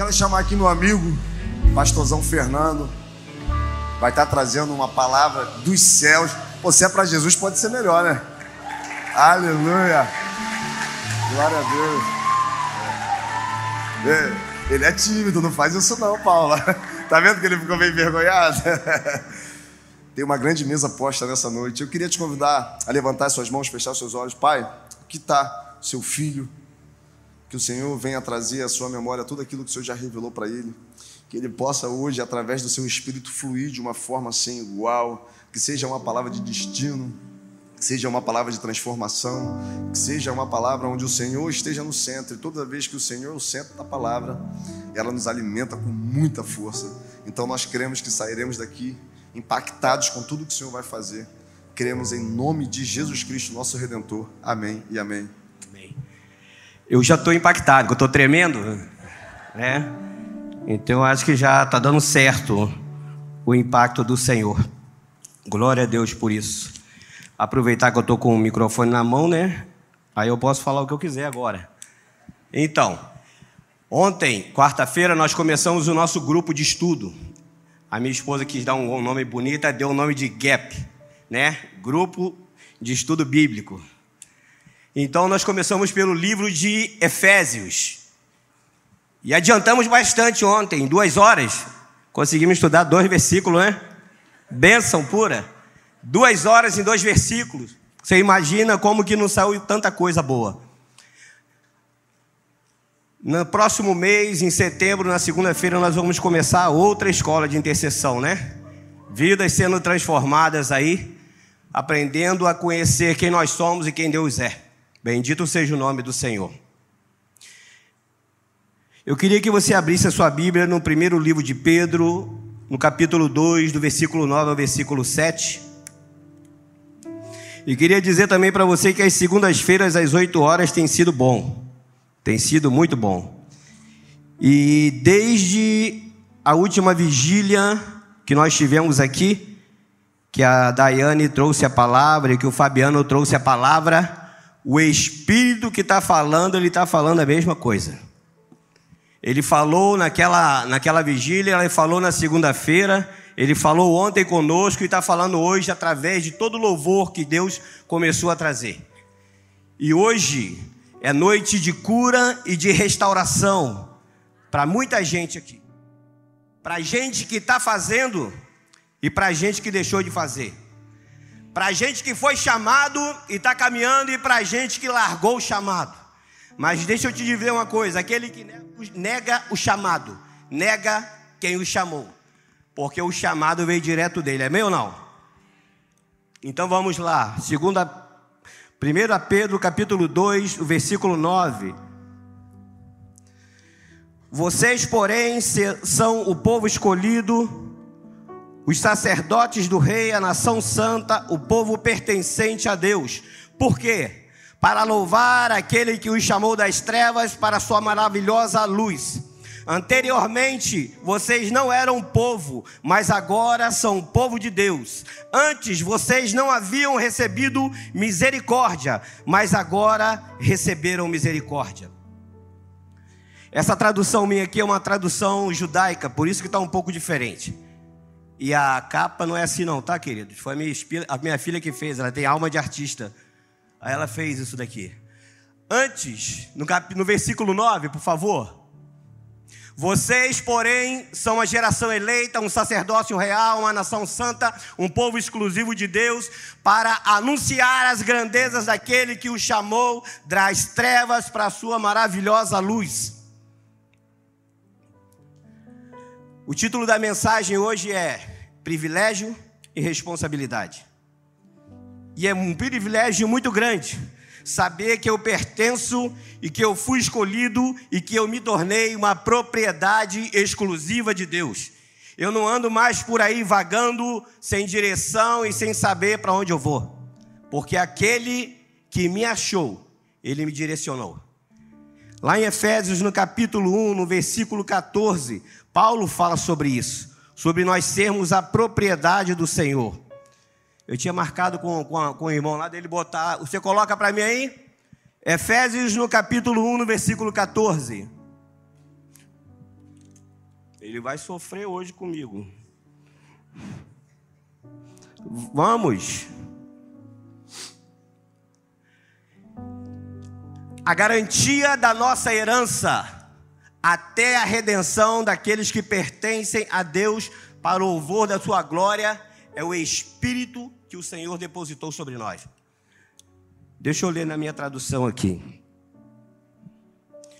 Quero chamar aqui meu amigo, pastorzão Fernando. Vai estar trazendo uma palavra dos céus. Pô, se é para Jesus, pode ser melhor, né? Aleluia. Glória a Deus. É, ele é tímido, não faz isso não, Paula. Tá vendo que ele ficou meio envergonhado? Tem uma grande mesa posta nessa noite. Eu queria te convidar a levantar suas mãos, fechar seus olhos. Pai, aqui está seu filho. Que o Senhor venha trazer à sua memória tudo aquilo que o Senhor já revelou para ele. Que ele possa hoje, através do seu espírito, fluir de uma forma sem igual. Que seja uma palavra de destino que seja uma palavra de transformação, que seja uma palavra onde o Senhor esteja no centro, e toda vez que o Senhor é o centro da palavra, ela nos alimenta com muita força. Então nós cremos que sairemos daqui impactados com tudo que o Senhor vai fazer. Cremos em nome de Jesus Cristo, nosso Redentor. Amém e amém. Eu já estou impactado, eu estou tremendo, né? Então acho que já está dando certo o impacto do Senhor. Glória a Deus por isso aproveitar que eu estou com o microfone na mão, né? Aí eu posso falar o que eu quiser agora. Então, ontem, quarta-feira, nós começamos o nosso grupo de estudo. A minha esposa quis dar um nome bonito, deu o nome de GAP, né? Grupo de Estudo Bíblico. Então, nós começamos pelo livro de Efésios. E adiantamos bastante ontem, duas horas. Conseguimos estudar dois versículos, né? Bênção pura. Duas horas em dois versículos. Você imagina como que não saiu tanta coisa boa. No próximo mês, em setembro, na segunda-feira, nós vamos começar outra escola de intercessão, né? Vidas sendo transformadas aí, aprendendo a conhecer quem nós somos e quem Deus é. Bendito seja o nome do Senhor. Eu queria que você abrisse a sua Bíblia no primeiro livro de Pedro, no capítulo 2, do versículo 9 ao versículo 7. E queria dizer também para você que as segundas-feiras às 8 horas tem sido bom. Tem sido muito bom. E desde a última vigília que nós tivemos aqui, que a Daiane trouxe a palavra e que o Fabiano trouxe a palavra, o Espírito que está falando, ele está falando a mesma coisa. Ele falou naquela, naquela vigília, ele falou na segunda-feira, ele falou ontem conosco e está falando hoje através de todo o louvor que Deus começou a trazer. E hoje é noite de cura e de restauração para muita gente aqui. Para gente que está fazendo e para gente que deixou de fazer. Para gente que foi chamado e está caminhando e para gente que largou o chamado. Mas deixa eu te dizer uma coisa: aquele que nega o chamado, nega quem o chamou porque o chamado veio direto dele, é meu ou não? Então vamos lá, segunda, 1 Pedro capítulo 2, o versículo 9. Vocês, porém, são o povo escolhido, os sacerdotes do rei, a nação santa, o povo pertencente a Deus. Por quê? Para louvar aquele que os chamou das trevas para sua maravilhosa luz. Anteriormente, vocês não eram povo, mas agora são povo de Deus. Antes, vocês não haviam recebido misericórdia, mas agora receberam misericórdia. Essa tradução minha aqui é uma tradução judaica, por isso que está um pouco diferente. E a capa não é assim não, tá, queridos? Foi a minha, a minha filha que fez, ela tem alma de artista. Aí ela fez isso daqui. Antes, no, cap, no versículo 9, por favor. Vocês, porém, são a geração eleita, um sacerdócio real, uma nação santa, um povo exclusivo de Deus, para anunciar as grandezas daquele que o chamou das trevas para a sua maravilhosa luz. O título da mensagem hoje é Privilégio e Responsabilidade. E é um privilégio muito grande saber que eu pertenço e que eu fui escolhido e que eu me tornei uma propriedade exclusiva de Deus. Eu não ando mais por aí vagando sem direção e sem saber para onde eu vou, porque aquele que me achou, ele me direcionou. Lá em Efésios, no capítulo 1, no versículo 14, Paulo fala sobre isso, sobre nós sermos a propriedade do Senhor. Eu tinha marcado com, com, com o irmão lá dele botar. Você coloca para mim aí? Efésios no capítulo 1, no versículo 14. Ele vai sofrer hoje comigo. Vamos. A garantia da nossa herança até a redenção daqueles que pertencem a Deus para o louvor da sua glória é o Espírito que o Senhor depositou sobre nós. Deixa eu ler na minha tradução aqui.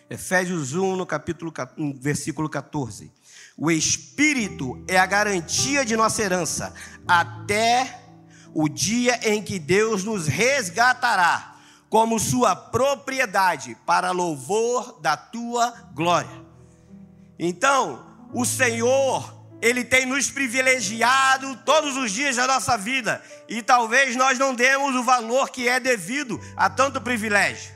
Efésios 1, no capítulo, versículo 14. O Espírito é a garantia de nossa herança até o dia em que Deus nos resgatará como sua propriedade para louvor da tua glória. Então, o Senhor, ele tem nos privilegiado todos os dias da nossa vida, e talvez nós não demos o valor que é devido a tanto privilégio.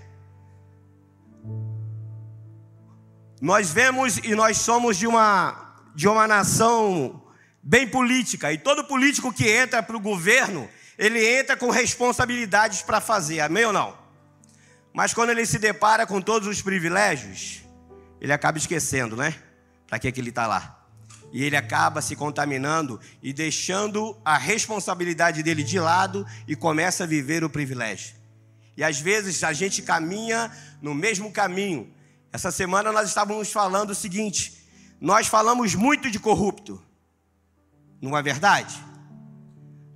Nós vemos e nós somos de uma de uma nação bem política, e todo político que entra para o governo, ele entra com responsabilidades para fazer, amém ou não? Mas quando ele se depara com todos os privilégios, ele acaba esquecendo, né? Para que, que ele está lá? E ele acaba se contaminando e deixando a responsabilidade dele de lado e começa a viver o privilégio. E às vezes a gente caminha no mesmo caminho. Essa semana nós estávamos falando o seguinte: nós falamos muito de corrupto, não é verdade?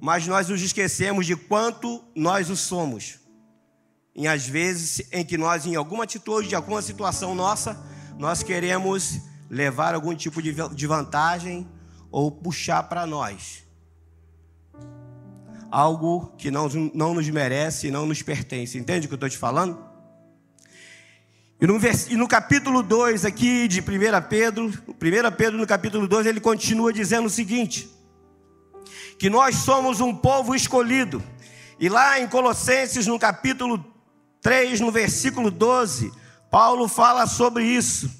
Mas nós nos esquecemos de quanto nós o somos. E às vezes em que nós, em alguma atitude, de alguma situação nossa, nós queremos levar algum tipo de vantagem ou puxar para nós algo que não, não nos merece e não nos pertence. Entende o que eu estou te falando? E no, e no capítulo 2 aqui de 1 Pedro, 1 Pedro no capítulo 2, ele continua dizendo o seguinte: que nós somos um povo escolhido. E lá em Colossenses, no capítulo 3, no versículo 12, Paulo fala sobre isso.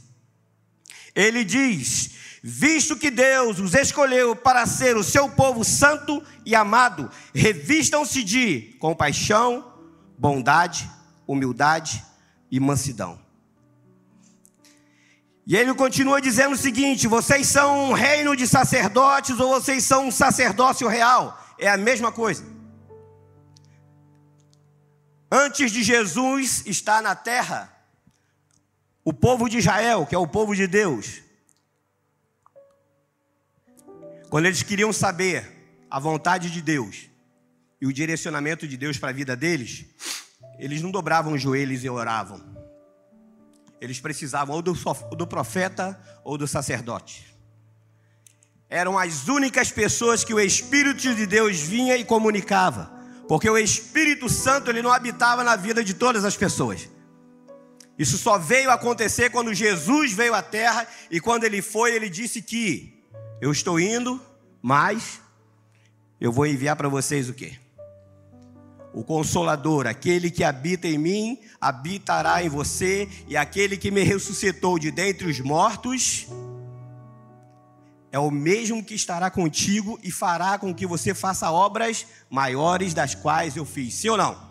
Ele diz: Visto que Deus os escolheu para ser o seu povo santo e amado, revistam-se de compaixão, bondade, humildade e mansidão. E ele continua dizendo o seguinte: vocês são um reino de sacerdotes ou vocês são um sacerdócio real? É a mesma coisa. Antes de Jesus estar na terra, o povo de Israel, que é o povo de Deus, quando eles queriam saber a vontade de Deus e o direcionamento de Deus para a vida deles, eles não dobravam os joelhos e oravam. Eles precisavam ou do, do profeta ou do sacerdote. Eram as únicas pessoas que o Espírito de Deus vinha e comunicava. Porque o Espírito Santo ele não habitava na vida de todas as pessoas. Isso só veio acontecer quando Jesus veio à terra e quando ele foi, ele disse que eu estou indo, mas eu vou enviar para vocês o quê? o Consolador, aquele que habita em mim, habitará em você, e aquele que me ressuscitou de dentre os mortos, é o mesmo que estará contigo e fará com que você faça obras maiores das quais eu fiz, sim ou não?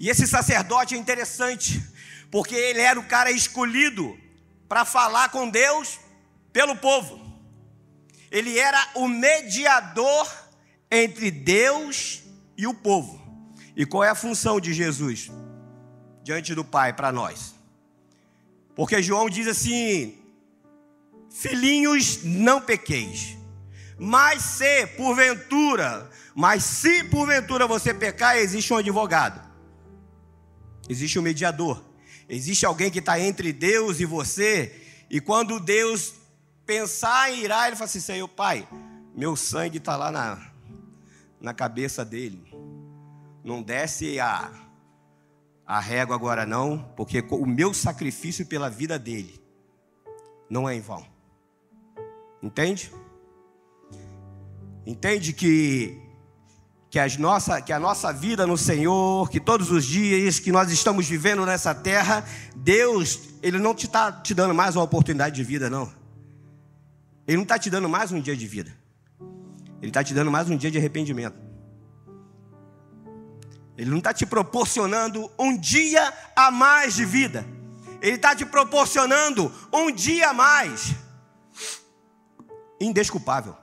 E esse sacerdote é interessante, porque ele era o cara escolhido para falar com Deus pelo povo. Ele era o mediador entre Deus e o povo. E qual é a função de Jesus diante do Pai para nós? Porque João diz assim: Filhinhos, não pequeis. Mas se porventura, mas se porventura você pecar, existe um advogado. Existe um mediador. Existe alguém que está entre Deus e você. E quando Deus pensar em irá, ele fala assim: Senhor Pai, meu sangue está lá na, na cabeça dele. Não desce a, a régua agora não, porque o meu sacrifício pela vida dele não é em vão. Entende? Entende que que, as nossa, que a nossa vida no Senhor, que todos os dias que nós estamos vivendo nessa terra, Deus, Ele não te está te dando mais uma oportunidade de vida, não. Ele não está te dando mais um dia de vida. Ele está te dando mais um dia de arrependimento. Ele não está te proporcionando um dia a mais de vida. Ele está te proporcionando um dia a mais. Indesculpável.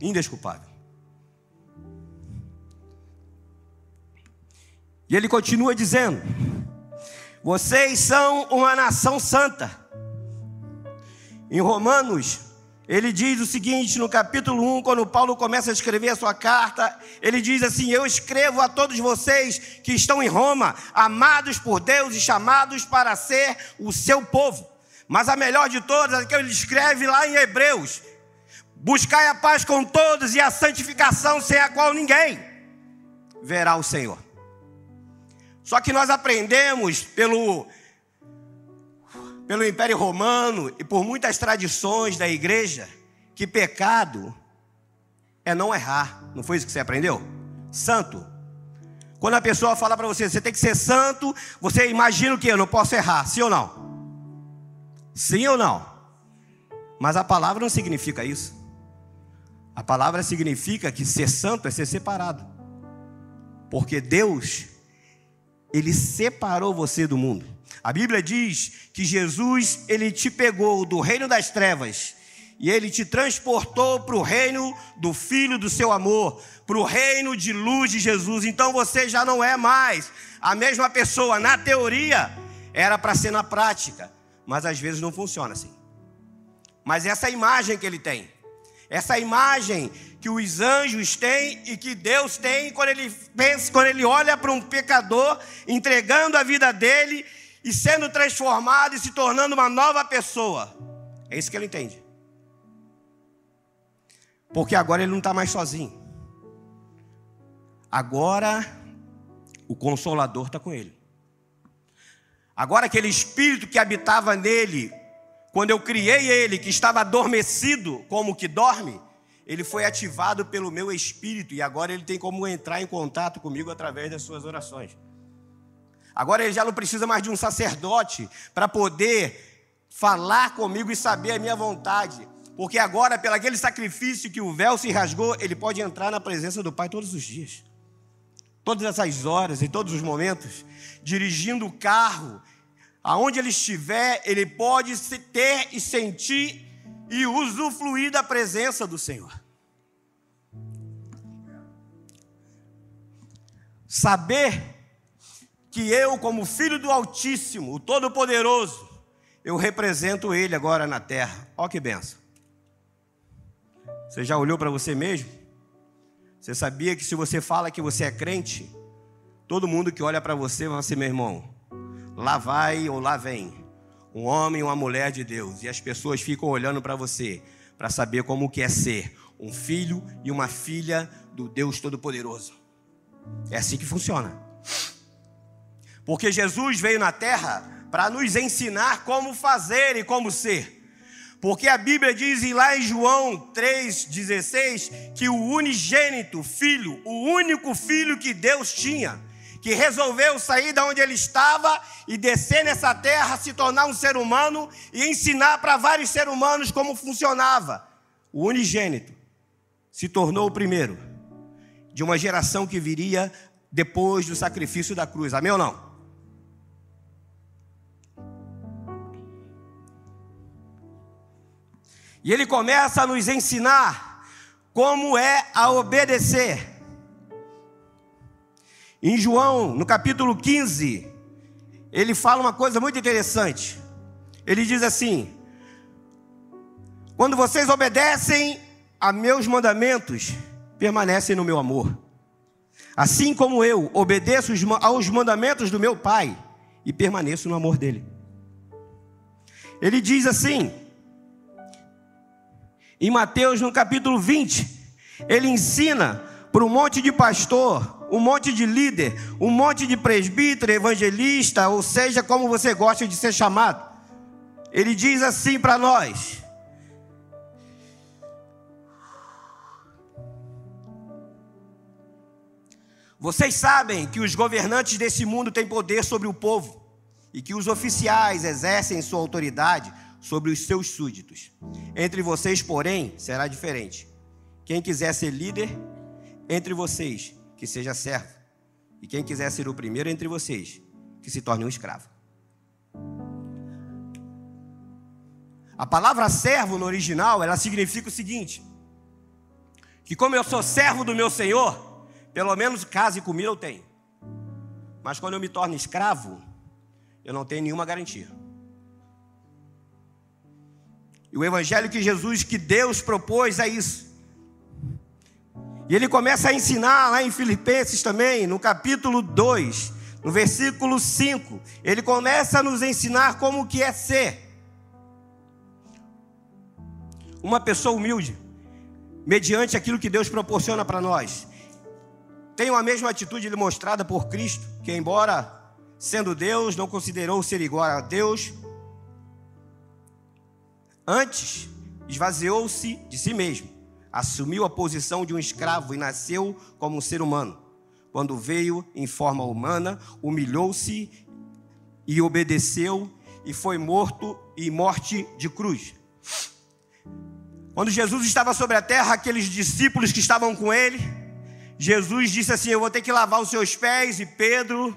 Indesculpável. E ele continua dizendo: Vocês são uma nação santa. Em Romanos, ele diz o seguinte no capítulo 1, quando Paulo começa a escrever a sua carta, ele diz assim: Eu escrevo a todos vocês que estão em Roma, amados por Deus e chamados para ser o seu povo. Mas a melhor de todas é que ele escreve lá em Hebreus: Buscai a paz com todos e a santificação sem a qual ninguém verá o Senhor. Só que nós aprendemos pelo, pelo Império Romano e por muitas tradições da igreja que pecado é não errar. Não foi isso que você aprendeu? Santo. Quando a pessoa fala para você, você tem que ser santo, você imagina o que? Eu não posso errar, sim ou não? Sim ou não? Mas a palavra não significa isso. A palavra significa que ser santo é ser separado. Porque Deus ele separou você do mundo. A Bíblia diz que Jesus, ele te pegou do reino das trevas e ele te transportou para o reino do Filho do seu amor, para o reino de luz de Jesus. Então você já não é mais a mesma pessoa. Na teoria, era para ser na prática, mas às vezes não funciona assim. Mas essa imagem que ele tem, essa imagem que os anjos têm e que Deus tem quando ele pensa, quando ele olha para um pecador, entregando a vida dele e sendo transformado e se tornando uma nova pessoa. É isso que ele entende. Porque agora ele não está mais sozinho. Agora o Consolador está com ele. Agora aquele espírito que habitava nele, quando eu criei ele, que estava adormecido como que dorme, ele foi ativado pelo meu espírito e agora ele tem como entrar em contato comigo através das suas orações. Agora ele já não precisa mais de um sacerdote para poder falar comigo e saber a minha vontade. Porque agora, pelo aquele sacrifício que o véu se rasgou, ele pode entrar na presença do Pai todos os dias. Todas essas horas, em todos os momentos, dirigindo o carro, aonde ele estiver, ele pode ter e sentir e usufruir da presença do Senhor. Saber que eu, como filho do Altíssimo, o Todo-Poderoso, eu represento Ele agora na terra. Olha que benção. Você já olhou para você mesmo? Você sabia que se você fala que você é crente, todo mundo que olha para você vai ser meu irmão. Lá vai ou lá vem um homem ou uma mulher de Deus, e as pessoas ficam olhando para você para saber como que é ser um filho e uma filha do Deus Todo-Poderoso. É assim que funciona. Porque Jesus veio na terra para nos ensinar como fazer e como ser. Porque a Bíblia diz lá em João 3,16 que o unigênito filho, o único filho que Deus tinha, que resolveu sair da onde ele estava e descer nessa terra, se tornar um ser humano e ensinar para vários seres humanos como funcionava. O unigênito se tornou o primeiro de uma geração que viria depois do sacrifício da cruz. Amém ou não? E ele começa a nos ensinar como é a obedecer. Em João, no capítulo 15, ele fala uma coisa muito interessante. Ele diz assim: Quando vocês obedecem a meus mandamentos, permanecem no meu amor. Assim como eu obedeço aos mandamentos do meu Pai e permaneço no amor dele. Ele diz assim, em Mateus, no capítulo 20, ele ensina para um monte de pastor um monte de líder, um monte de presbítero, evangelista, ou seja, como você gosta de ser chamado. Ele diz assim para nós: Vocês sabem que os governantes desse mundo têm poder sobre o povo e que os oficiais exercem sua autoridade sobre os seus súditos. Entre vocês, porém, será diferente. Quem quiser ser líder entre vocês, que seja servo. E quem quiser ser o primeiro entre vocês, que se torne um escravo. A palavra servo no original, ela significa o seguinte: que como eu sou servo do meu Senhor, pelo menos casa e comida eu tenho. Mas quando eu me torno escravo, eu não tenho nenhuma garantia. E o evangelho que Jesus, que Deus propôs é isso. E ele começa a ensinar lá em Filipenses também, no capítulo 2, no versículo 5, ele começa a nos ensinar como que é ser. Uma pessoa humilde, mediante aquilo que Deus proporciona para nós. Tenham a mesma atitude demonstrada por Cristo, que embora sendo Deus, não considerou ser igual a Deus, antes esvaziou-se de si mesmo, assumiu a posição de um escravo e nasceu como um ser humano. Quando veio em forma humana, humilhou-se e obedeceu e foi morto e morte de cruz. Quando Jesus estava sobre a terra, aqueles discípulos que estavam com ele, Jesus disse assim: Eu vou ter que lavar os seus pés. E Pedro,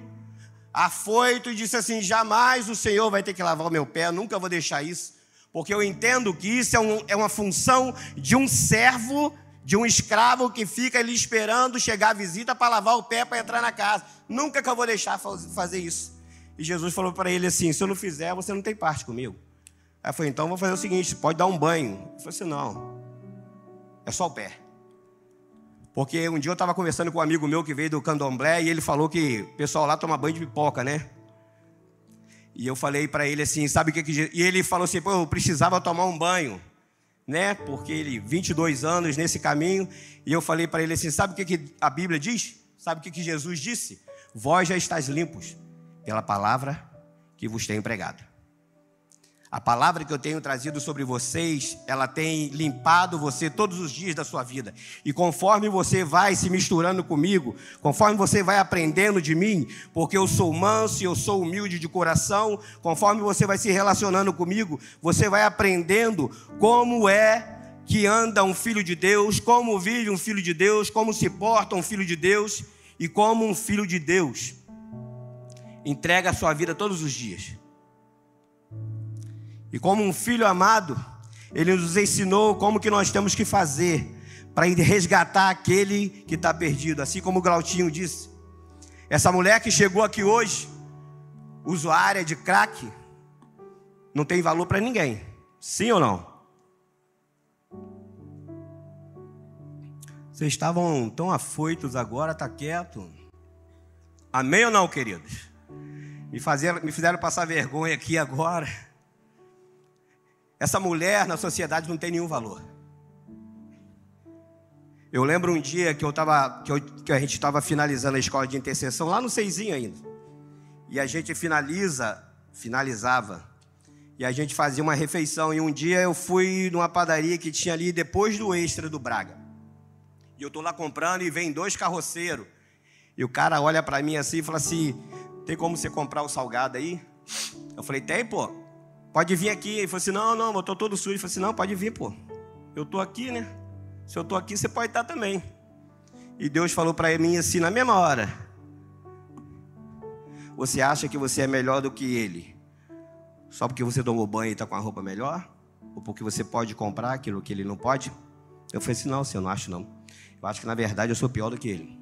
afoito, disse assim: Jamais o Senhor vai ter que lavar o meu pé, nunca vou deixar isso, porque eu entendo que isso é, um, é uma função de um servo, de um escravo que fica ali esperando chegar a visita para lavar o pé para entrar na casa. Nunca que eu vou deixar fazer isso. E Jesus falou para ele assim: Se eu não fizer, você não tem parte comigo. Aí eu falei, então vou fazer o seguinte, pode dar um banho. Eu falei assim, não, é só o pé. Porque um dia eu estava conversando com um amigo meu que veio do candomblé e ele falou que o pessoal lá toma banho de pipoca, né? E eu falei para ele assim, sabe o que que... E ele falou assim, pô, eu precisava tomar um banho, né? Porque ele, 22 anos nesse caminho. E eu falei para ele assim, sabe o que que a Bíblia diz? Sabe o que que Jesus disse? Vós já estáis limpos pela palavra que vos tenho pregado. A palavra que eu tenho trazido sobre vocês, ela tem limpado você todos os dias da sua vida. E conforme você vai se misturando comigo, conforme você vai aprendendo de mim, porque eu sou manso e eu sou humilde de coração, conforme você vai se relacionando comigo, você vai aprendendo como é que anda um filho de Deus, como vive um filho de Deus, como se porta um filho de Deus e como um filho de Deus entrega a sua vida todos os dias. E como um filho amado, ele nos ensinou como que nós temos que fazer para resgatar aquele que está perdido, assim como o Glautinho disse. Essa mulher que chegou aqui hoje, usuária de crack, não tem valor para ninguém. Sim ou não? Vocês estavam tão afoitos agora, tá quieto. Amém ou não, queridos? Me, fazer, me fizeram passar vergonha aqui agora. Essa mulher na sociedade não tem nenhum valor. Eu lembro um dia que, eu tava, que, eu, que a gente estava finalizando a escola de intercessão, lá no Seizinho ainda. E a gente finaliza, finalizava. E a gente fazia uma refeição. E um dia eu fui numa padaria que tinha ali depois do extra do Braga. E eu tô lá comprando e vem dois carroceiros. E o cara olha para mim assim e fala assim: tem como você comprar o salgado aí? Eu falei: tem, pô. Pode vir aqui. Ele falou assim: Não, não, eu estou todo sujo. Ele falou assim: Não, pode vir, pô. Eu estou aqui, né? Se eu estou aqui, você pode estar também. E Deus falou para mim assim, na mesma hora: Você acha que você é melhor do que ele? Só porque você tomou banho e está com a roupa melhor? Ou porque você pode comprar aquilo que ele não pode? Eu falei assim: Não, senhor, não acho não. Eu acho que na verdade eu sou pior do que ele.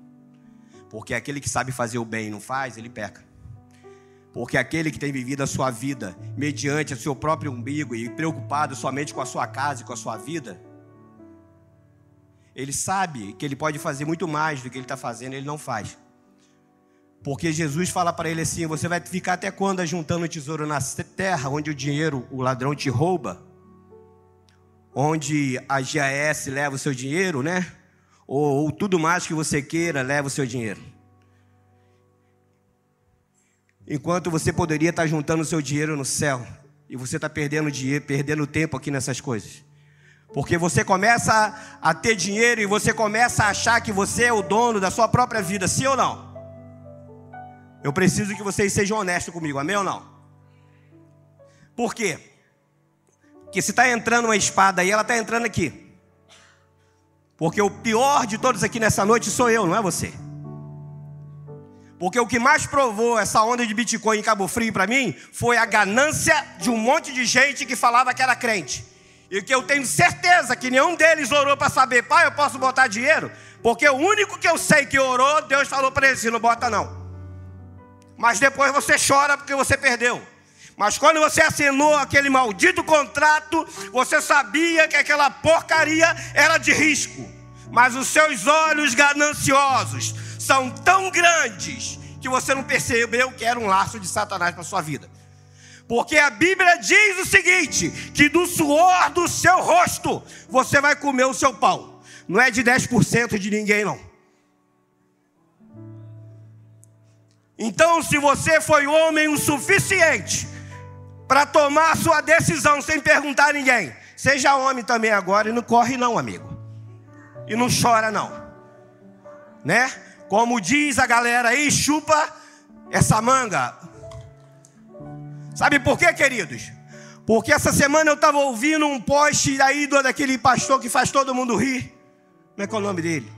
Porque aquele que sabe fazer o bem e não faz, ele peca. Porque aquele que tem vivido a sua vida mediante o seu próprio umbigo e preocupado somente com a sua casa e com a sua vida, ele sabe que ele pode fazer muito mais do que ele está fazendo, ele não faz. Porque Jesus fala para ele assim: você vai ficar até quando juntando tesouro na terra, onde o dinheiro, o ladrão te rouba, onde a GAS leva o seu dinheiro, né? Ou, ou tudo mais que você queira leva o seu dinheiro. Enquanto você poderia estar juntando seu dinheiro no céu e você está perdendo dinheiro, perdendo tempo aqui nessas coisas. Porque você começa a ter dinheiro e você começa a achar que você é o dono da sua própria vida, sim ou não? Eu preciso que vocês sejam honestos comigo, amém ou não? Por quê? Porque se está entrando uma espada aí, ela está entrando aqui. Porque o pior de todos aqui nessa noite sou eu, não é você. Porque o que mais provou essa onda de Bitcoin em Cabo Frio para mim foi a ganância de um monte de gente que falava que era crente. E que eu tenho certeza que nenhum deles orou para saber, pai, eu posso botar dinheiro? Porque o único que eu sei que orou, Deus falou para ele não bota não. Mas depois você chora porque você perdeu. Mas quando você assinou aquele maldito contrato, você sabia que aquela porcaria era de risco. Mas os seus olhos gananciosos são tão grandes que você não percebeu que era um laço de Satanás para sua vida. Porque a Bíblia diz o seguinte: que do suor do seu rosto você vai comer o seu pão. Não é de 10% de ninguém, não. Então, se você foi homem o suficiente para tomar sua decisão sem perguntar a ninguém, seja homem também agora e não corre não, amigo. E não chora não. Né? Como diz a galera aí, chupa essa manga. Sabe por quê, queridos? Porque essa semana eu estava ouvindo um post aí do, daquele pastor que faz todo mundo rir. Como é que é o nome dele?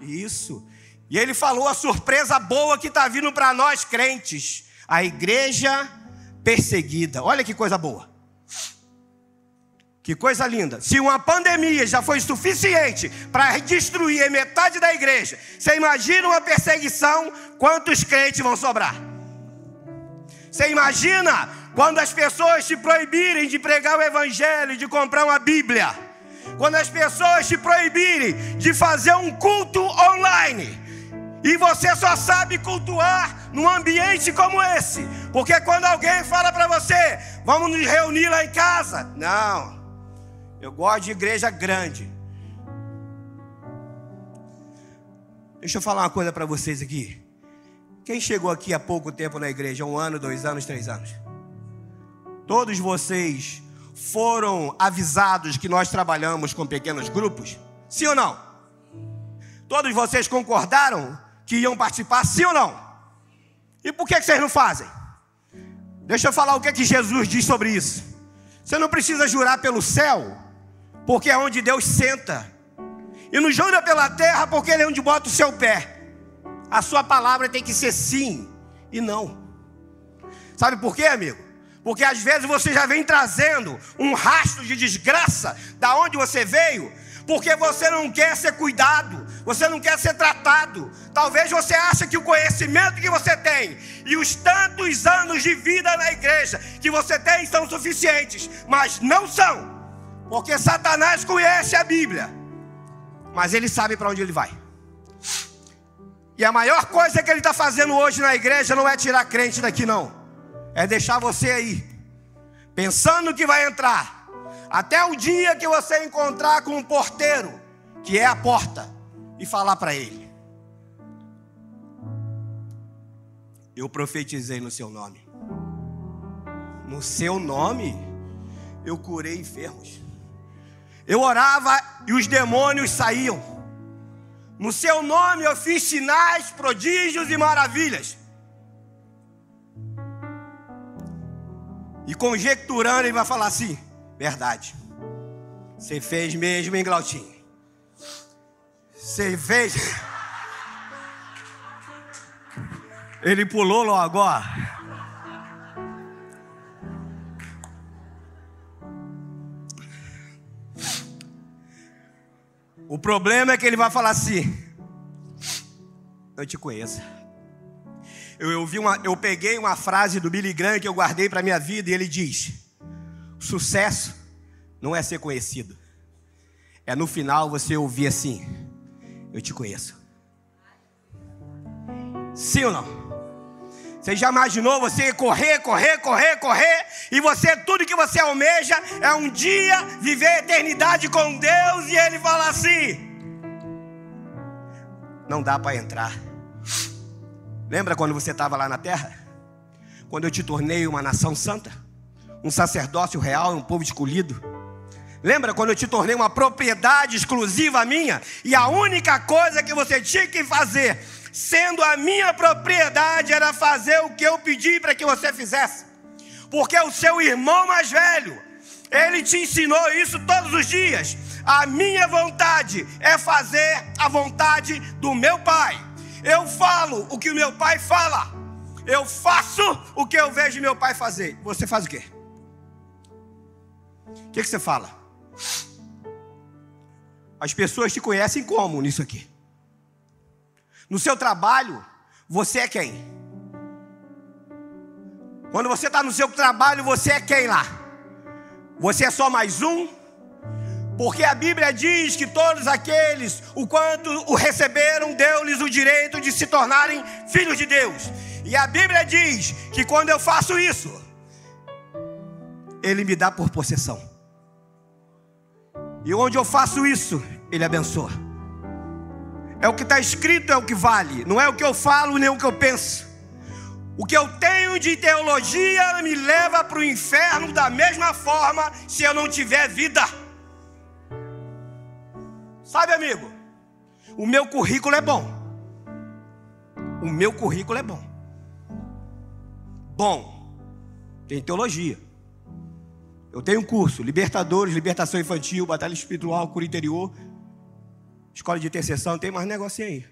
Isso. E ele falou a surpresa boa que está vindo para nós crentes. A igreja perseguida. Olha que coisa boa. Que coisa linda. Se uma pandemia já foi suficiente para destruir metade da igreja, você imagina uma perseguição, quantos crentes vão sobrar? Você imagina quando as pessoas te proibirem de pregar o evangelho, de comprar uma Bíblia? Quando as pessoas te proibirem de fazer um culto online? E você só sabe cultuar num ambiente como esse. Porque quando alguém fala para você, vamos nos reunir lá em casa. Não. Eu gosto de igreja grande. Deixa eu falar uma coisa para vocês aqui. Quem chegou aqui há pouco tempo na igreja? Um ano, dois anos, três anos? Todos vocês foram avisados que nós trabalhamos com pequenos grupos? Sim ou não? Todos vocês concordaram que iam participar, sim ou não? E por que, vocês não fazem? Deixa eu falar o que, é que Jesus diz sobre isso. Você não precisa jurar pelo céu, porque é onde Deus senta. E não jura pela terra, porque Ele é onde bota o seu pé. A sua palavra tem que ser sim e não. Sabe por quê, amigo? Porque às vezes você já vem trazendo um rastro de desgraça da onde você veio, porque você não quer ser cuidado, você não quer ser tratado. Talvez você ache que o conhecimento que você tem e os tantos anos de vida na igreja que você tem são suficientes, mas não são. Porque Satanás conhece a Bíblia, mas ele sabe para onde ele vai. E a maior coisa que ele está fazendo hoje na igreja não é tirar crente daqui, não. É deixar você aí, pensando que vai entrar, até o dia que você encontrar com um porteiro, que é a porta e falar para ele: Eu profetizei no seu nome. No seu nome, eu curei enfermos. Eu orava e os demônios saíam. No seu nome eu fiz sinais, prodígios e maravilhas. E conjecturando, ele vai falar assim: verdade. Você fez mesmo, hein, Glautinho? Você fez. Ele pulou logo, ó. O problema é que ele vai falar assim: Eu te conheço. Eu, eu, vi uma, eu peguei uma frase do Billy Graham que eu guardei para minha vida e ele diz: Sucesso não é ser conhecido, é no final você ouvir assim: eu te conheço. Sim ou não? Você já imaginou você correr, correr, correr, correr, e você, tudo que você almeja é um dia viver a eternidade com Deus, e Ele fala assim: não dá para entrar. Lembra quando você estava lá na terra? Quando eu te tornei uma nação santa, um sacerdócio real, um povo escolhido? Lembra quando eu te tornei uma propriedade exclusiva minha? E a única coisa que você tinha que fazer, sendo a minha propriedade, era fazer o que eu pedi para que você fizesse. Porque o seu irmão mais velho, ele te ensinou isso todos os dias. A minha vontade é fazer a vontade do meu Pai. Eu falo o que o meu pai fala. Eu faço o que eu vejo meu pai fazer. Você faz o quê? O que, que você fala? As pessoas te conhecem como nisso aqui? No seu trabalho, você é quem? Quando você está no seu trabalho, você é quem lá? Você é só mais um? Porque a Bíblia diz que todos aqueles, o quanto o receberam, deu-lhes o direito de se tornarem filhos de Deus. E a Bíblia diz que quando eu faço isso, Ele me dá por possessão. E onde eu faço isso, Ele abençoa. É o que está escrito, é o que vale. Não é o que eu falo, nem o que eu penso. O que eu tenho de teologia me leva para o inferno da mesma forma se eu não tiver vida. Sabe, amigo? O meu currículo é bom. O meu currículo é bom. Bom, tem teologia. Eu tenho um curso, Libertadores, Libertação Infantil, Batalha Espiritual, Cura Interior, Escola de Intercessão, tem mais negocinho aí.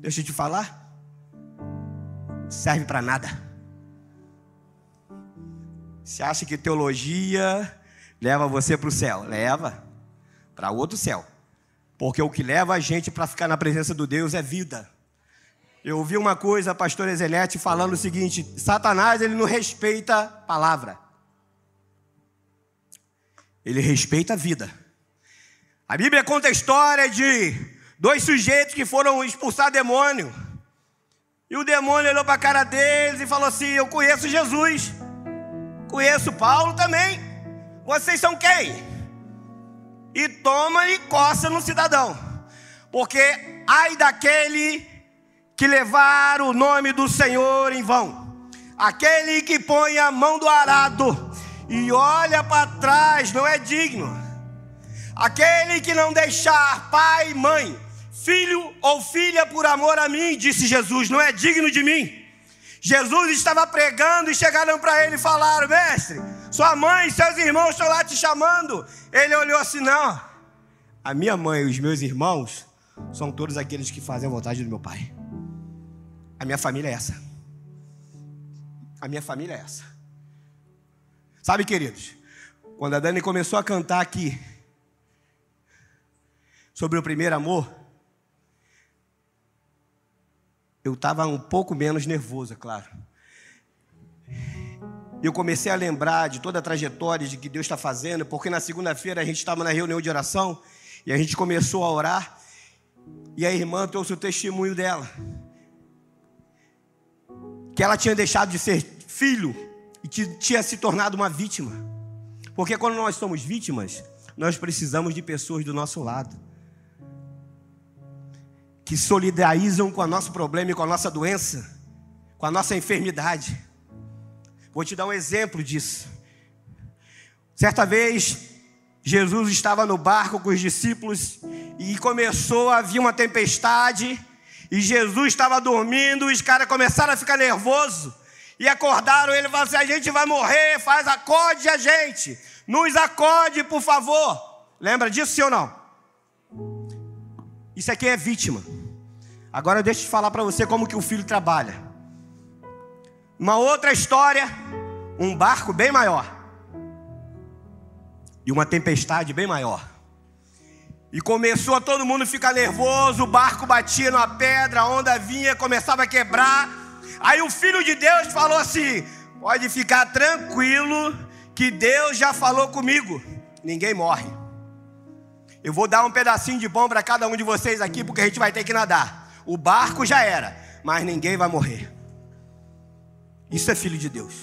Deixa eu te falar. Serve para nada. Você acha que teologia leva você para o céu? Leva para outro céu. Porque o que leva a gente para ficar na presença do Deus é vida. Eu ouvi uma coisa, pastor Ezelete, falando o seguinte: Satanás ele não respeita a palavra, ele respeita a vida. A Bíblia conta a história de dois sujeitos que foram expulsar demônio. E o demônio olhou para a cara deles e falou assim: Eu conheço Jesus, conheço Paulo também. Vocês são quem? E toma e coça no cidadão, porque ai daquele que levar o nome do Senhor em vão. Aquele que põe a mão do arado e olha para trás não é digno. Aquele que não deixar pai, mãe, filho ou filha por amor a mim, disse Jesus, não é digno de mim. Jesus estava pregando e chegaram para ele e falaram: Mestre, sua mãe e seus irmãos estão lá te chamando. Ele olhou assim: Não, a minha mãe e os meus irmãos são todos aqueles que fazem a vontade do meu Pai. A minha família é essa. A minha família é essa. Sabe, queridos, quando a Dani começou a cantar aqui sobre o primeiro amor, eu estava um pouco menos nervoso, é claro. Eu comecei a lembrar de toda a trajetória de que Deus está fazendo, porque na segunda-feira a gente estava na reunião de oração e a gente começou a orar e a irmã trouxe o testemunho dela que ela tinha deixado de ser filho e tinha se tornado uma vítima. Porque quando nós somos vítimas, nós precisamos de pessoas do nosso lado que solidarizam com o nosso problema e com a nossa doença, com a nossa enfermidade. Vou te dar um exemplo disso. Certa vez, Jesus estava no barco com os discípulos e começou a vir uma tempestade e Jesus estava dormindo, os caras começaram a ficar nervosos. E acordaram ele falaram assim: a gente vai morrer, faz acorde a gente. Nos acorde, por favor. Lembra disso, sim ou não? Isso aqui é vítima. Agora deixa eu falar para você como que o filho trabalha. Uma outra história, um barco bem maior. E uma tempestade bem maior. E começou a todo mundo ficar nervoso, o barco batia na pedra, a onda vinha, começava a quebrar. Aí o filho de Deus falou assim: pode ficar tranquilo, que Deus já falou comigo. Ninguém morre. Eu vou dar um pedacinho de pão para cada um de vocês aqui, porque a gente vai ter que nadar. O barco já era, mas ninguém vai morrer. Isso é filho de Deus.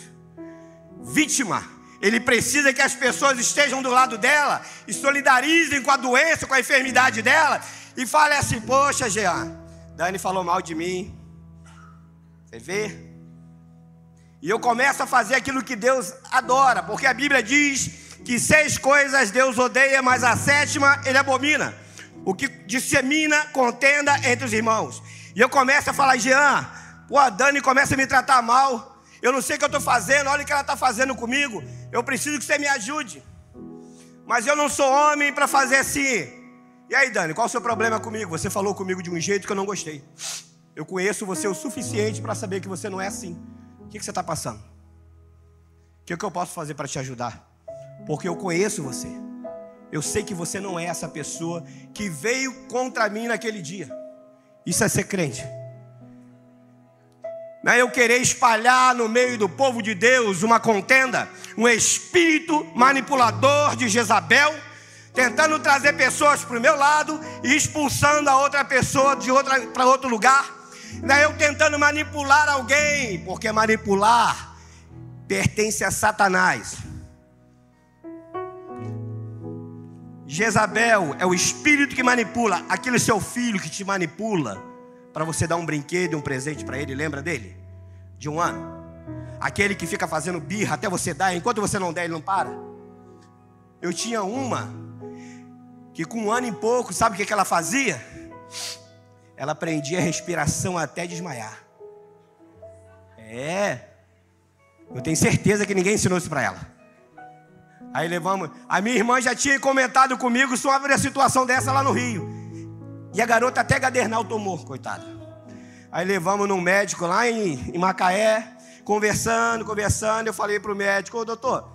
Vítima ele precisa que as pessoas estejam do lado dela e solidarizem com a doença, com a enfermidade dela e falem assim: Poxa, Jean, Dani falou mal de mim. Você vê? E eu começo a fazer aquilo que Deus adora, porque a Bíblia diz que seis coisas Deus odeia, mas a sétima ele abomina. O que dissemina contenda entre os irmãos. E eu começo a falar, Jean, pô, a Dani começa a me tratar mal. Eu não sei o que eu estou fazendo, olha o que ela está fazendo comigo. Eu preciso que você me ajude. Mas eu não sou homem para fazer assim. E aí, Dani, qual o seu problema comigo? Você falou comigo de um jeito que eu não gostei. Eu conheço você o suficiente para saber que você não é assim. O que, que você está passando? O que, que eu posso fazer para te ajudar? Porque eu conheço você. Eu sei que você não é essa pessoa que veio contra mim naquele dia. Isso é ser crente. Não é eu querer espalhar no meio do povo de Deus uma contenda, um espírito manipulador de Jezabel tentando trazer pessoas para o meu lado e expulsando a outra pessoa de outra para outro lugar. Daí eu tentando manipular alguém, porque manipular pertence a Satanás. Jezabel é o espírito que manipula, aquele seu filho que te manipula para você dar um brinquedo, um presente para ele, lembra dele? De um ano. Aquele que fica fazendo birra até você dar, enquanto você não der, ele não para. Eu tinha uma que com um ano e pouco, sabe o que, ela fazia? Ela prendia a respiração até desmaiar. É. Eu tenho certeza que ninguém ensinou isso para ela. Aí levamos. A minha irmã já tinha comentado comigo sobre a situação dessa lá no Rio. E a garota até gadernal tomou, coitada. Aí levamos num médico lá em, em Macaé, conversando, conversando. Eu falei pro médico, ô doutor,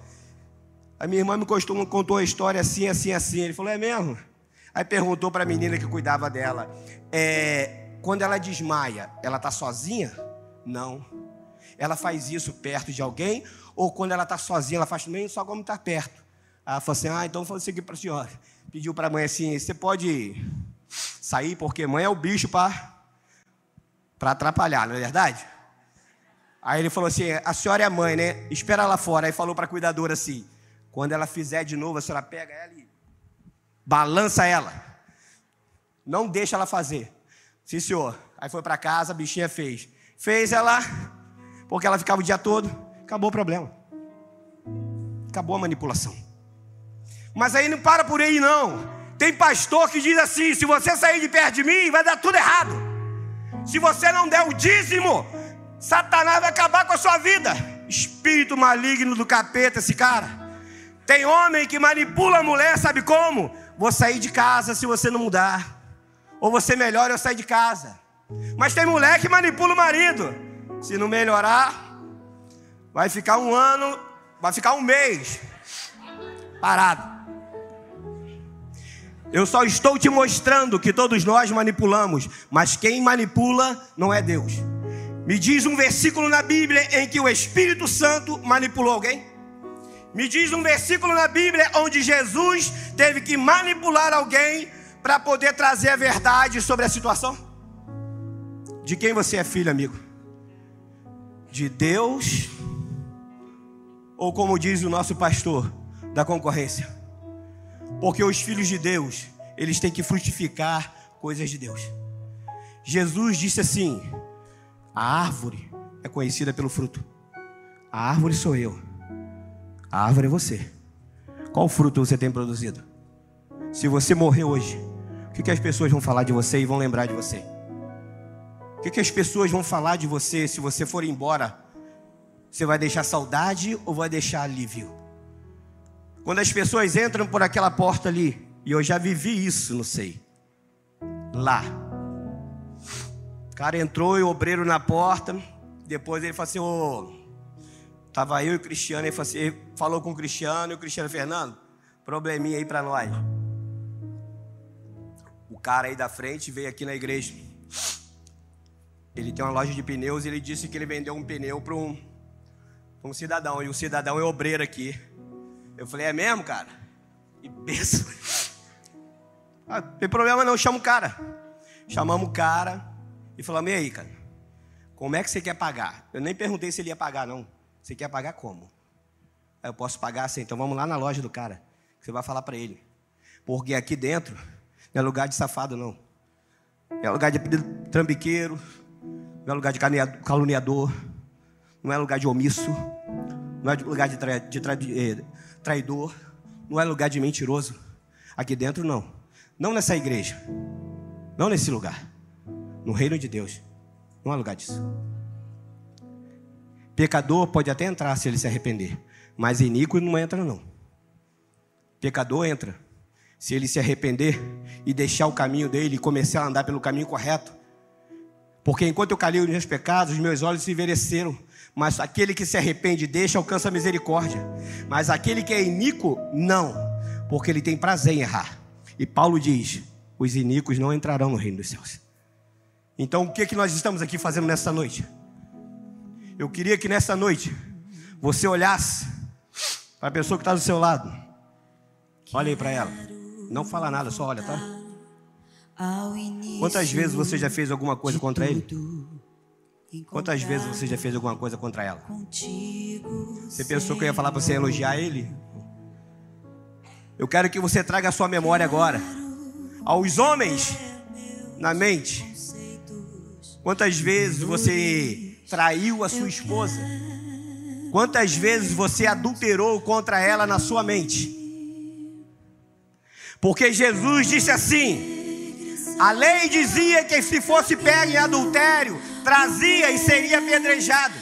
a minha irmã me contou, contou a história assim, assim, assim. Ele falou: É mesmo? Aí perguntou para a menina que cuidava dela: é, Quando ela desmaia, ela está sozinha? Não. Ela faz isso perto de alguém? Ou quando ela está sozinha, ela faz também só como está perto? Ela falou assim: Ah, então vou seguir para a senhora. Pediu para a mãe assim: Você pode sair, porque mãe é o bicho para atrapalhar, não é verdade? Aí ele falou assim: A senhora é a mãe, né? Espera lá fora. Aí falou para a cuidadora assim: quando ela fizer de novo, a senhora pega ela e balança ela. Não deixa ela fazer. Sim, senhor. Aí foi para casa, a bichinha fez. Fez ela, porque ela ficava o dia todo. Acabou o problema. Acabou a manipulação. Mas aí não para por aí, não. Tem pastor que diz assim: se você sair de perto de mim, vai dar tudo errado. Se você não der o dízimo, Satanás vai acabar com a sua vida. Espírito maligno do capeta, esse cara. Tem homem que manipula a mulher, sabe como? Vou sair de casa se você não mudar. Ou você melhora, eu sair de casa. Mas tem mulher que manipula o marido. Se não melhorar, vai ficar um ano, vai ficar um mês parado. Eu só estou te mostrando que todos nós manipulamos, mas quem manipula não é Deus. Me diz um versículo na Bíblia em que o Espírito Santo manipulou alguém? Me diz um versículo na Bíblia onde Jesus teve que manipular alguém para poder trazer a verdade sobre a situação? De quem você é filho, amigo? De Deus? Ou como diz o nosso pastor, da concorrência? Porque os filhos de Deus, eles têm que frutificar coisas de Deus. Jesus disse assim: a árvore é conhecida pelo fruto. A árvore sou eu. A árvore é você. Qual fruto você tem produzido? Se você morrer hoje, o que, que as pessoas vão falar de você e vão lembrar de você? O que, que as pessoas vão falar de você se você for embora? Você vai deixar saudade ou vai deixar alívio? Quando as pessoas entram por aquela porta ali, e eu já vivi isso, não sei. Lá. O cara entrou e o obreiro na porta. Depois ele falou assim: Ô, Tava eu e o Cristiano, ele falou, assim, ele falou com o Cristiano e o Cristiano Fernando, probleminha aí para nós. O cara aí da frente veio aqui na igreja. Ele tem uma loja de pneus e ele disse que ele vendeu um pneu para um, um cidadão. E o cidadão é obreiro aqui. Eu falei, é mesmo, cara? E pensa. Ah, tem problema não, chama o cara. Chamamos o cara e falamos, e aí, cara? Como é que você quer pagar? Eu nem perguntei se ele ia pagar, não. Você quer pagar como? Eu posso pagar assim, então vamos lá na loja do cara. Você vai falar para ele. Porque aqui dentro não é lugar de safado, não. É lugar de trambiqueiro, não é lugar de caluniador, não é lugar de omisso, não é lugar de, de eh, traidor, não é lugar de mentiroso. Aqui dentro, não. Não nessa igreja, não nesse lugar. No reino de Deus, não há lugar disso. Pecador pode até entrar se ele se arrepender, mas iníquo não entra não. Pecador entra. se ele se arrepender e deixar o caminho dele e começar a andar pelo caminho correto. Porque enquanto eu calei os meus pecados, os meus olhos se envelheceram. Mas aquele que se arrepende e deixa alcança a misericórdia. Mas aquele que é iníquo, não, porque ele tem prazer em errar. E Paulo diz: os iníquos não entrarão no reino dos céus. Então, o que, que nós estamos aqui fazendo nessa noite? Eu queria que nessa noite você olhasse para a pessoa que está do seu lado. Olha aí para ela. Não fala nada, só olha, tá? Quantas vezes você já fez alguma coisa contra ele? Quantas vezes você já fez alguma coisa contra ela? Você pensou que eu ia falar para você elogiar ele? Eu quero que você traga a sua memória agora. Aos homens, na mente. Quantas vezes você traiu a sua esposa? Quantas vezes você adulterou contra ela na sua mente? Porque Jesus disse assim: a lei dizia que se fosse pego em adultério, trazia e seria apedrejado.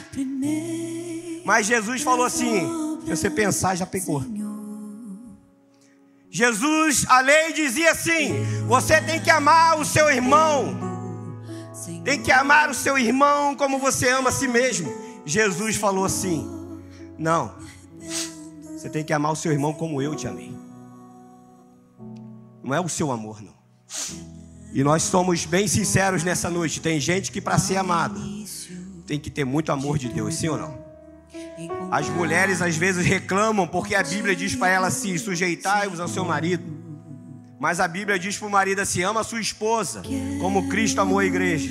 Mas Jesus falou assim: se você pensar, já pegou. Jesus, a lei dizia assim: você tem que amar o seu irmão, tem que amar o seu irmão como você ama a si mesmo. Jesus falou assim: não, você tem que amar o seu irmão como eu te amei. Não é o seu amor, não. E nós somos bem sinceros nessa noite. Tem gente que para ser amado tem que ter muito amor de Deus, sim ou não? As mulheres às vezes reclamam porque a Bíblia diz para elas se sujeitai-vos ao seu marido. Mas a Bíblia diz para o marido assim: ama a sua esposa, como Cristo amou a igreja.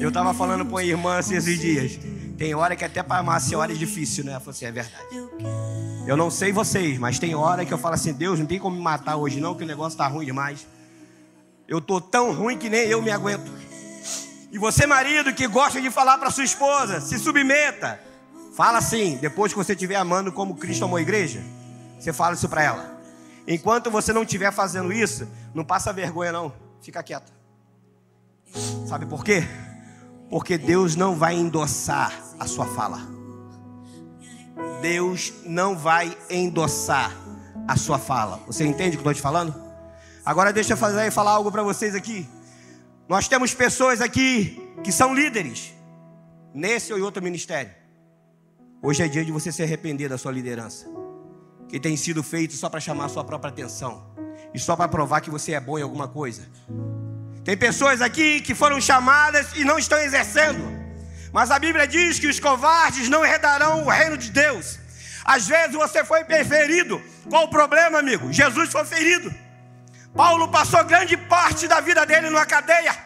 Eu estava falando com a irmã esses dias. Tem hora que até para amar a senhora é difícil, né? Ela falou assim: é verdade. Eu não sei vocês, mas tem hora que eu falo assim: Deus, não tem como me matar hoje, não, que o negócio está ruim demais. Eu tô tão ruim que nem eu me aguento. E você, marido, que gosta de falar para sua esposa, se submeta. Fala assim, depois que você estiver amando como Cristo amou a igreja, você fala isso para ela. Enquanto você não estiver fazendo isso, não passa vergonha não, fica quieta. Sabe por quê? Porque Deus não vai endossar a sua fala. Deus não vai endossar a sua fala. Você entende o que eu estou te falando? Agora deixa eu fazer falar algo para vocês aqui. Nós temos pessoas aqui que são líderes nesse ou outro ministério. Hoje é dia de você se arrepender da sua liderança, que tem sido feito só para chamar a sua própria atenção e só para provar que você é bom em alguma coisa. Tem pessoas aqui que foram chamadas e não estão exercendo, mas a Bíblia diz que os covardes não herdarão o reino de Deus. Às vezes você foi ferido. Qual o problema, amigo? Jesus foi ferido. Paulo passou grande parte da vida dele numa cadeia.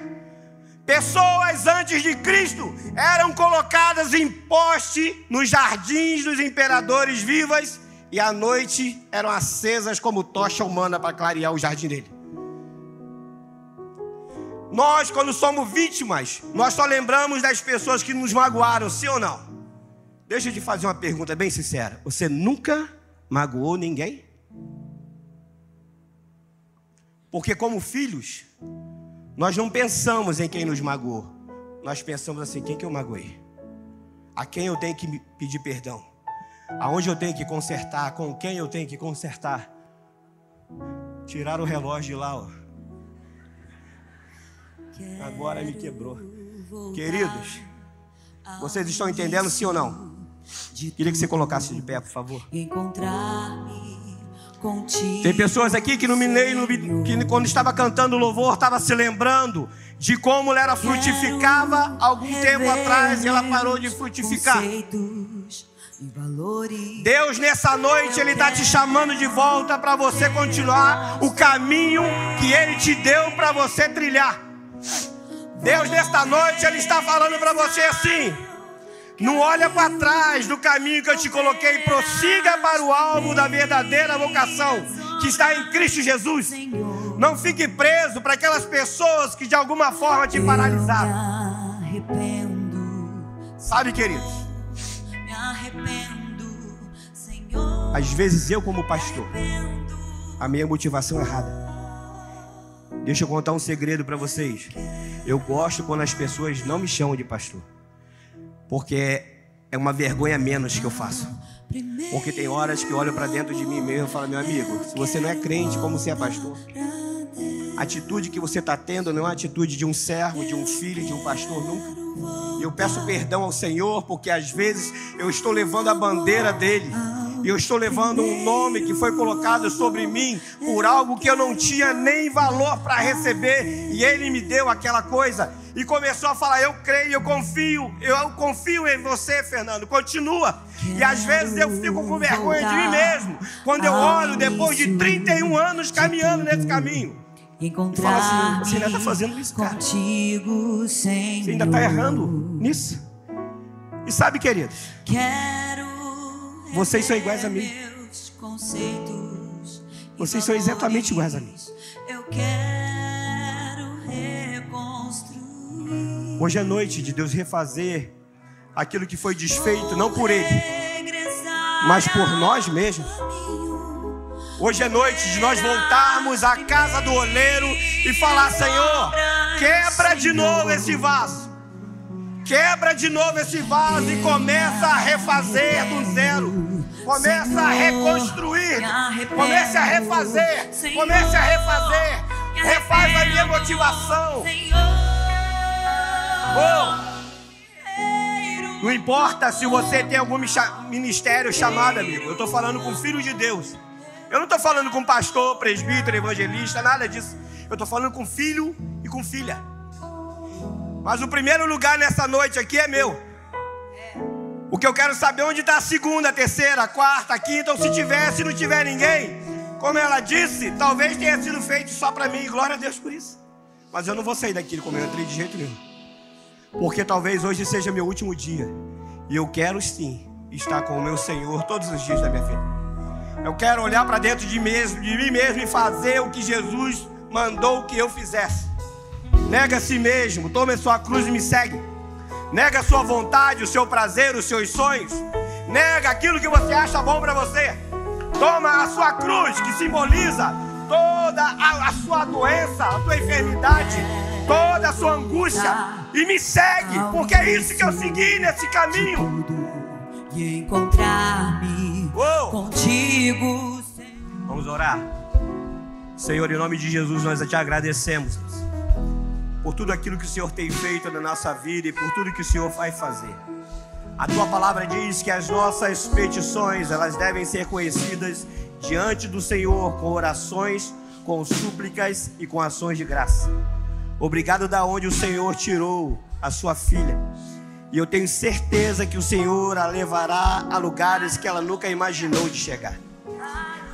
Pessoas antes de Cristo eram colocadas em poste nos jardins dos imperadores vivas e à noite eram acesas como tocha humana para clarear o jardim dele. Nós, quando somos vítimas, nós só lembramos das pessoas que nos magoaram, sim ou não? Deixa eu te fazer uma pergunta bem sincera. Você nunca magoou ninguém? Porque, como filhos, nós não pensamos em quem nos magoou. Nós pensamos assim: quem que eu magoei? A quem eu tenho que pedir perdão? Aonde eu tenho que consertar? Com quem eu tenho que consertar? Tirar o relógio de lá, ó. Agora me quebrou. Queridos, vocês estão entendendo sim ou não? Queria que você colocasse de pé, por favor. Tem pessoas aqui que no Mineiro, que quando estava cantando louvor, estava se lembrando de como ela frutificava algum tempo atrás e ela parou de frutificar. Deus, nessa noite, Ele está te chamando de volta para você continuar o caminho que Ele te deu para você trilhar. Deus, nesta noite, Ele está falando para você assim. Não olha para trás do caminho que eu te coloquei, prossiga para o alvo da verdadeira vocação que está em Cristo Jesus. Não fique preso para aquelas pessoas que de alguma forma te paralisaram. Sabe, queridos? Às vezes eu, como pastor, a minha motivação é errada. Deixa eu contar um segredo para vocês. Eu gosto quando as pessoas não me chamam de pastor porque é uma vergonha menos que eu faço. Porque tem horas que eu olho para dentro de mim mesmo e falo, meu amigo, se você não é crente, como você é pastor? A atitude que você está tendo não é a atitude de um servo, de um filho, de um pastor, nunca. E eu peço perdão ao Senhor, porque às vezes eu estou levando a bandeira dele. E eu estou levando um nome que foi colocado sobre mim por algo que eu não tinha nem valor para receber. E ele me deu aquela coisa. E começou a falar: Eu creio, eu confio, eu confio em você, Fernando. Continua. E às vezes eu fico com vergonha de mim mesmo. Quando eu olho depois de 31 anos caminhando nesse caminho. Encontrar assim, você ainda está fazendo isso, cara. contigo, Senhor. Você ainda está errando nisso. E sabe, queridos, Quero Vocês são iguais a mim. Vocês são exatamente iguais a mim. Eu quero hoje é noite de Deus refazer aquilo que foi desfeito, não por Ele, mas por nós mesmos. Hoje é noite de nós voltarmos à casa do oleiro e falar: Senhor, quebra de novo esse vaso. Quebra de novo esse vaso e começa a refazer do zero. Começa a reconstruir. Comece a refazer. Comece a refazer. Refaz a minha motivação. Oh, não importa se você tem algum ministério chamado, amigo. Eu estou falando com filho de Deus. Eu não estou falando com pastor, presbítero, evangelista, nada disso. Eu estou falando com filho e com filha. Mas o primeiro lugar nessa noite aqui é meu. O que eu quero saber é onde está a segunda, a terceira, a quarta, a quinta, ou se tiver, se não tiver ninguém. Como ela disse, talvez tenha sido feito só para mim. Glória a Deus por isso. Mas eu não vou sair daqui como eu entrei de jeito nenhum. Porque talvez hoje seja meu último dia. E eu quero sim estar com o meu Senhor todos os dias da minha vida. Eu quero olhar para dentro de, mesmo, de mim mesmo e fazer o que Jesus mandou que eu fizesse. Nega a si mesmo, tome a sua cruz e me segue. Nega a sua vontade, o seu prazer, os seus sonhos. Nega aquilo que você acha bom para você. Toma a sua cruz, que simboliza toda a, a sua doença, a tua enfermidade, toda a sua angústia. E me segue, porque é isso que eu segui nesse caminho. e encontrar-me contigo, Senhor. Vamos orar. Senhor, em nome de Jesus, nós te agradecemos por tudo aquilo que o Senhor tem feito na nossa vida e por tudo que o Senhor vai fazer. A tua palavra diz que as nossas petições, elas devem ser conhecidas diante do Senhor com orações, com súplicas e com ações de graça. Obrigado da onde o Senhor tirou a sua filha. E eu tenho certeza que o Senhor a levará a lugares que ela nunca imaginou de chegar.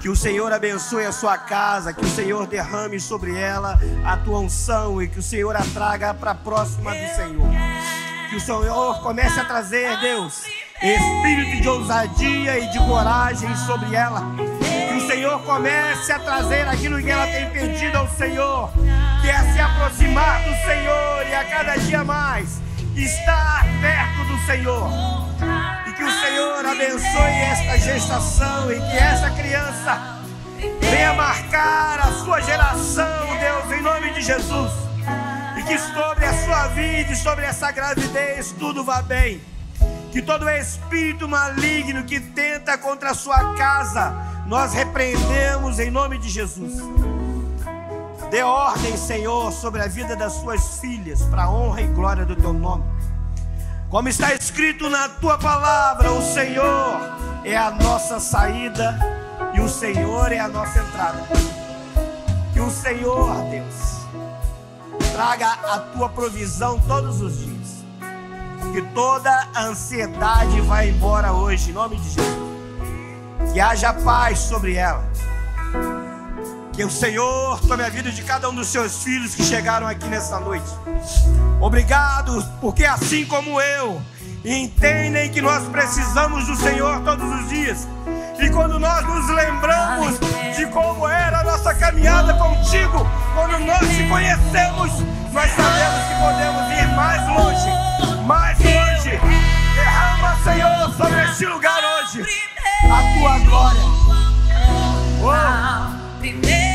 Que o Senhor abençoe a sua casa, que o Senhor derrame sobre ela a tua unção e que o Senhor a traga para próxima do Senhor. Que o Senhor comece a trazer, Deus, espírito de ousadia e de coragem sobre ela. Senhor comece a trazer aquilo que ela tem pedido ao Senhor, que é se aproximar do Senhor e a cada dia mais estar perto do Senhor. E que o Senhor abençoe esta gestação e que esta criança venha marcar a sua geração, Deus, em nome de Jesus. E que sobre a sua vida e sobre essa gravidez tudo vá bem. Que todo espírito maligno que tenta contra a sua casa, nós repreendemos em nome de Jesus. Dê ordem, Senhor, sobre a vida das suas filhas, para a honra e glória do teu nome. Como está escrito na tua palavra, o Senhor é a nossa saída e o Senhor é a nossa entrada. Que o Senhor, Deus, traga a tua provisão todos os dias. Que toda a ansiedade vá embora hoje, em nome de Jesus. Que haja paz sobre ela. Que o Senhor tome a vida de cada um dos seus filhos que chegaram aqui nessa noite. Obrigado, porque assim como eu, entendem que nós precisamos do Senhor todos os dias. E quando nós nos lembramos de como era a nossa caminhada contigo, quando nós te conhecemos, nós sabemos que podemos ir mais longe, mais longe. Derrama, Senhor, sobre este lugar hoje a tua glória. Oh.